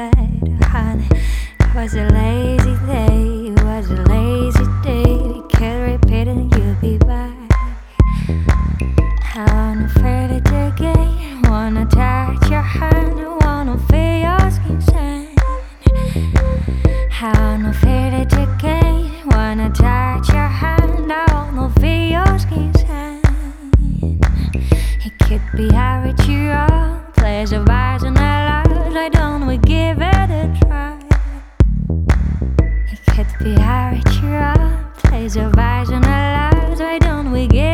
bed, honey. It was a lazy day, it was a lazy day. You can repeat and you'll be back. I wanna feel it again, wanna touch your hand, wanna feel your skin shine. I wanna feel it again, wanna touch your hand, I wanna feel your skin shine. It could be how it's your pleasure, vibes, and I why don't we give it a try? It could be you are. Plays of ours and our. Why don't we give